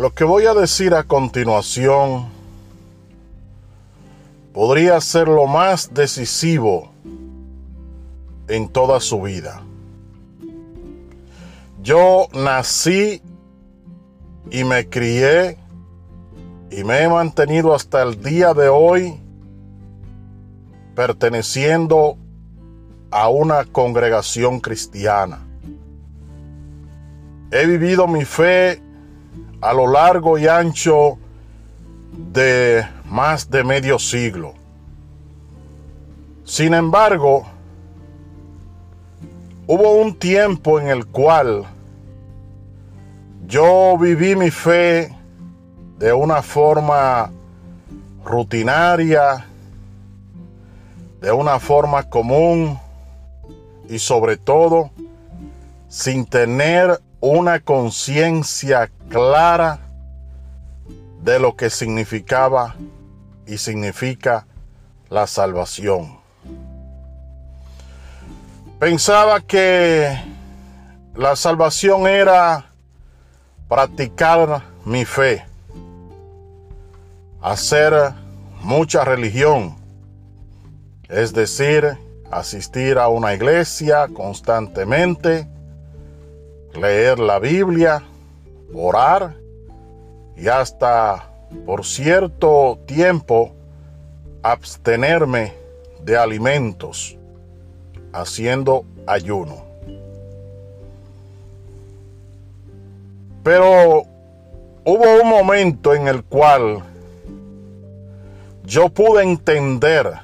Lo que voy a decir a continuación podría ser lo más decisivo en toda su vida. Yo nací y me crié y me he mantenido hasta el día de hoy perteneciendo a una congregación cristiana. He vivido mi fe a lo largo y ancho de más de medio siglo. Sin embargo, hubo un tiempo en el cual yo viví mi fe de una forma rutinaria, de una forma común y sobre todo sin tener una conciencia clara de lo que significaba y significa la salvación. Pensaba que la salvación era practicar mi fe, hacer mucha religión, es decir, asistir a una iglesia constantemente, leer la Biblia, orar y hasta por cierto tiempo abstenerme de alimentos haciendo ayuno. Pero hubo un momento en el cual yo pude entender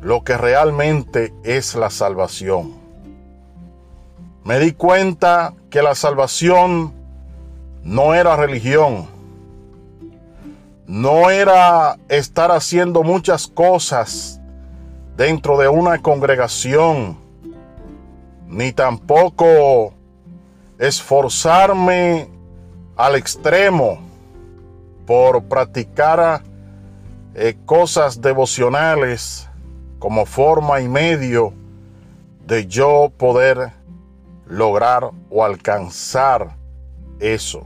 lo que realmente es la salvación. Me di cuenta que la salvación no era religión, no era estar haciendo muchas cosas dentro de una congregación, ni tampoco esforzarme al extremo por practicar eh, cosas devocionales como forma y medio de yo poder lograr o alcanzar eso.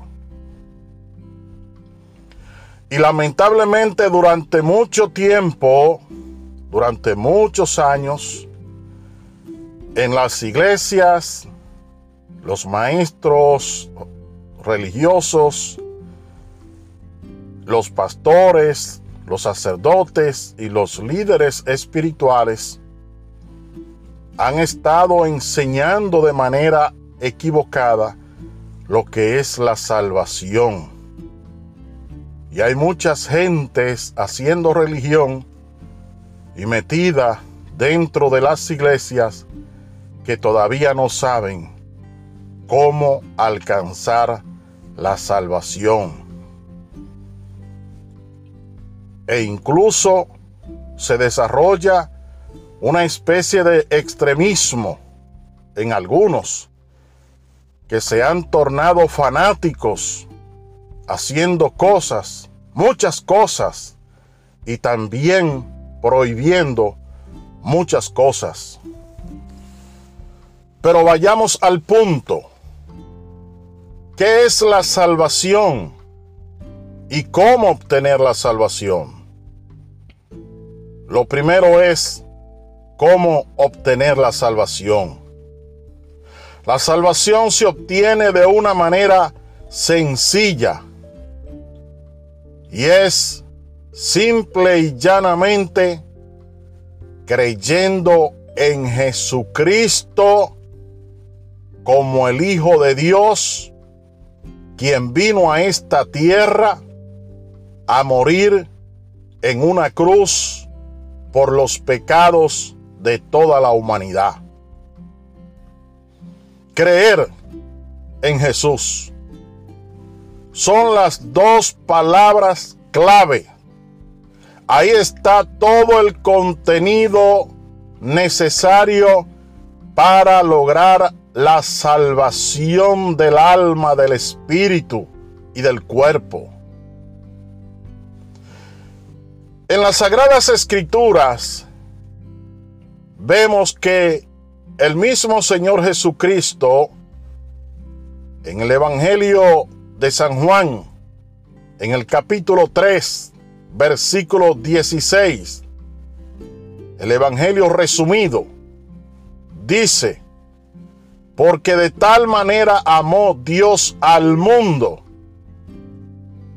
Y lamentablemente durante mucho tiempo, durante muchos años, en las iglesias, los maestros religiosos, los pastores, los sacerdotes y los líderes espirituales han estado enseñando de manera equivocada lo que es la salvación. Y hay muchas gentes haciendo religión y metida dentro de las iglesias que todavía no saben cómo alcanzar la salvación e incluso se desarrolla una especie de extremismo en algunos que se han tornado fanáticos haciendo cosas, muchas cosas, y también prohibiendo muchas cosas. Pero vayamos al punto. ¿Qué es la salvación? ¿Y cómo obtener la salvación? Lo primero es cómo obtener la salvación. La salvación se obtiene de una manera sencilla y es simple y llanamente creyendo en Jesucristo como el Hijo de Dios, quien vino a esta tierra a morir en una cruz por los pecados de toda la humanidad. Creer en Jesús son las dos palabras clave. Ahí está todo el contenido necesario para lograr la salvación del alma, del espíritu y del cuerpo. En las Sagradas Escrituras vemos que el mismo Señor Jesucristo en el Evangelio de San Juan, en el capítulo 3, versículo 16, el Evangelio resumido, dice, porque de tal manera amó Dios al mundo,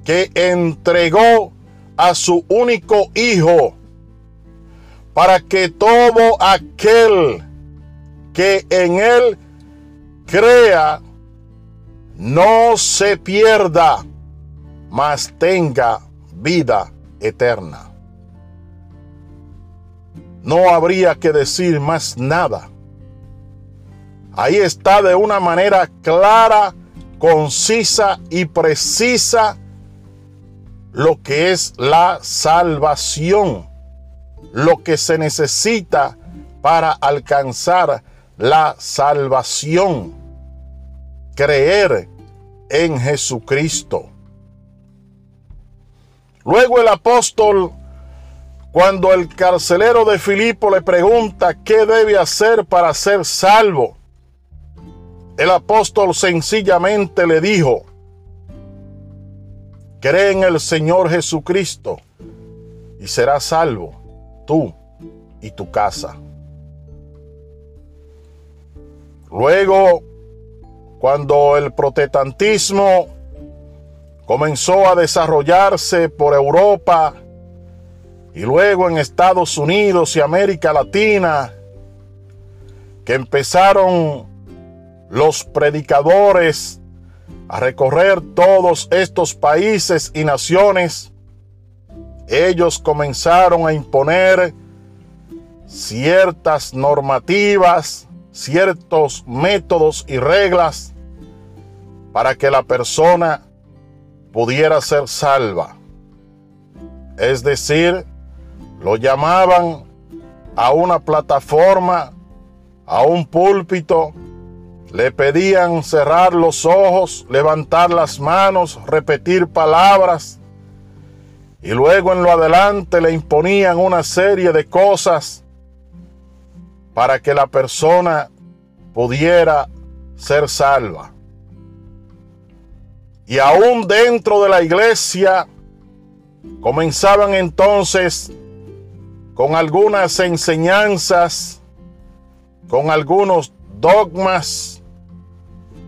que entregó a su único Hijo, para que todo aquel que en Él crea no se pierda, mas tenga vida eterna. No habría que decir más nada. Ahí está de una manera clara, concisa y precisa lo que es la salvación, lo que se necesita para alcanzar la salvación, creer en Jesucristo. Luego el apóstol, cuando el carcelero de Filipo le pregunta qué debe hacer para ser salvo, el apóstol sencillamente le dijo, cree en el Señor Jesucristo y serás salvo tú y tu casa. Luego, cuando el protestantismo comenzó a desarrollarse por Europa y luego en Estados Unidos y América Latina, que empezaron los predicadores a recorrer todos estos países y naciones, ellos comenzaron a imponer ciertas normativas, ciertos métodos y reglas para que la persona pudiera ser salva. Es decir, lo llamaban a una plataforma, a un púlpito, le pedían cerrar los ojos, levantar las manos, repetir palabras, y luego en lo adelante le imponían una serie de cosas para que la persona pudiera ser salva. Y aún dentro de la iglesia comenzaban entonces con algunas enseñanzas, con algunos dogmas,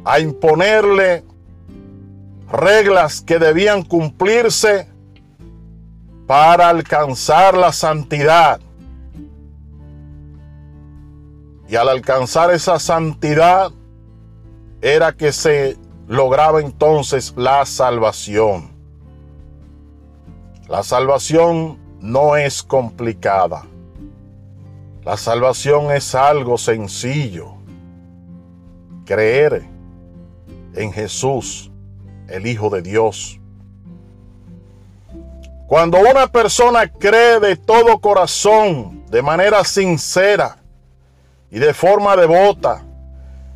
a imponerle reglas que debían cumplirse para alcanzar la santidad. Y al alcanzar esa santidad era que se lograba entonces la salvación. La salvación no es complicada. La salvación es algo sencillo. Creer en Jesús, el Hijo de Dios. Cuando una persona cree de todo corazón, de manera sincera y de forma devota,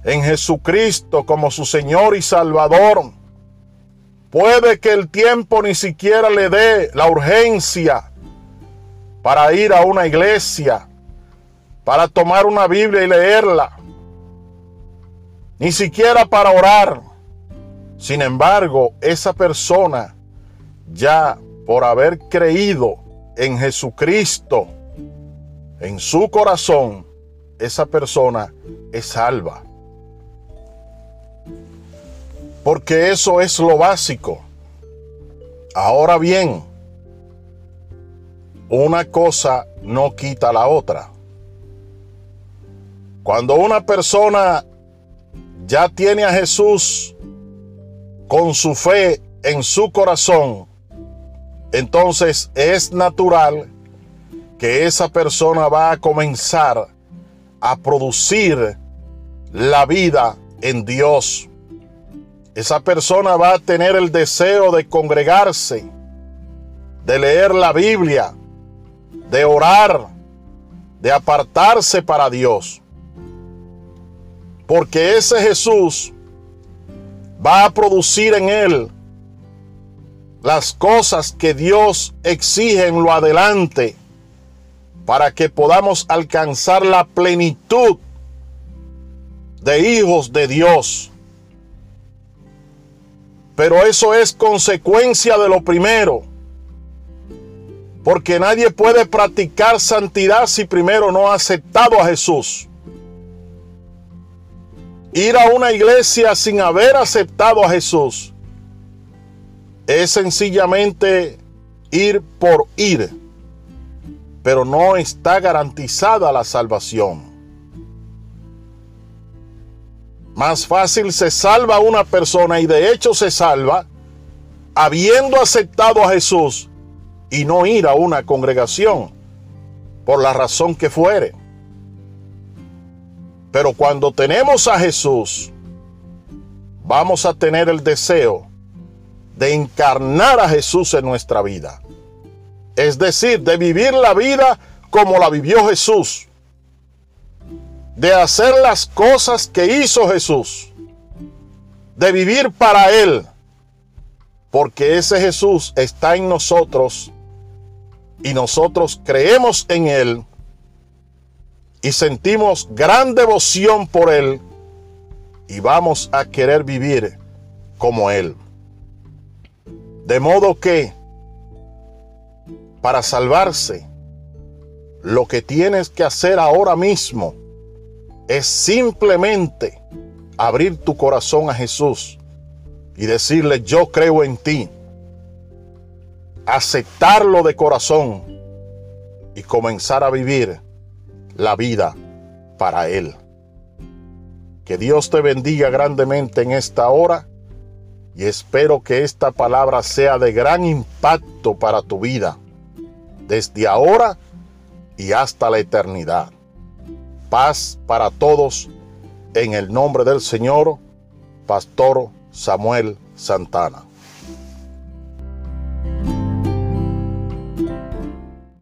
en Jesucristo como su Señor y Salvador, puede que el tiempo ni siquiera le dé la urgencia para ir a una iglesia, para tomar una Biblia y leerla, ni siquiera para orar. Sin embargo, esa persona ya por haber creído en Jesucristo en su corazón, esa persona es salva. Porque eso es lo básico. Ahora bien, una cosa no quita la otra. Cuando una persona ya tiene a Jesús con su fe en su corazón, entonces es natural que esa persona va a comenzar a producir la vida en Dios. Esa persona va a tener el deseo de congregarse, de leer la Biblia, de orar, de apartarse para Dios. Porque ese Jesús va a producir en él las cosas que Dios exige en lo adelante para que podamos alcanzar la plenitud de hijos de Dios. Pero eso es consecuencia de lo primero. Porque nadie puede practicar santidad si primero no ha aceptado a Jesús. Ir a una iglesia sin haber aceptado a Jesús es sencillamente ir por ir, pero no está garantizada la salvación. Más fácil se salva una persona y de hecho se salva habiendo aceptado a Jesús y no ir a una congregación por la razón que fuere. Pero cuando tenemos a Jesús, vamos a tener el deseo de encarnar a Jesús en nuestra vida. Es decir, de vivir la vida como la vivió Jesús. De hacer las cosas que hizo Jesús. De vivir para Él. Porque ese Jesús está en nosotros y nosotros creemos en Él y sentimos gran devoción por Él y vamos a querer vivir como Él. De modo que para salvarse, lo que tienes que hacer ahora mismo es simplemente abrir tu corazón a Jesús y decirle, yo creo en ti. Aceptarlo de corazón y comenzar a vivir la vida para Él. Que Dios te bendiga grandemente en esta hora y espero que esta palabra sea de gran impacto para tu vida, desde ahora y hasta la eternidad. Paz para todos en el nombre del Señor, Pastor Samuel Santana.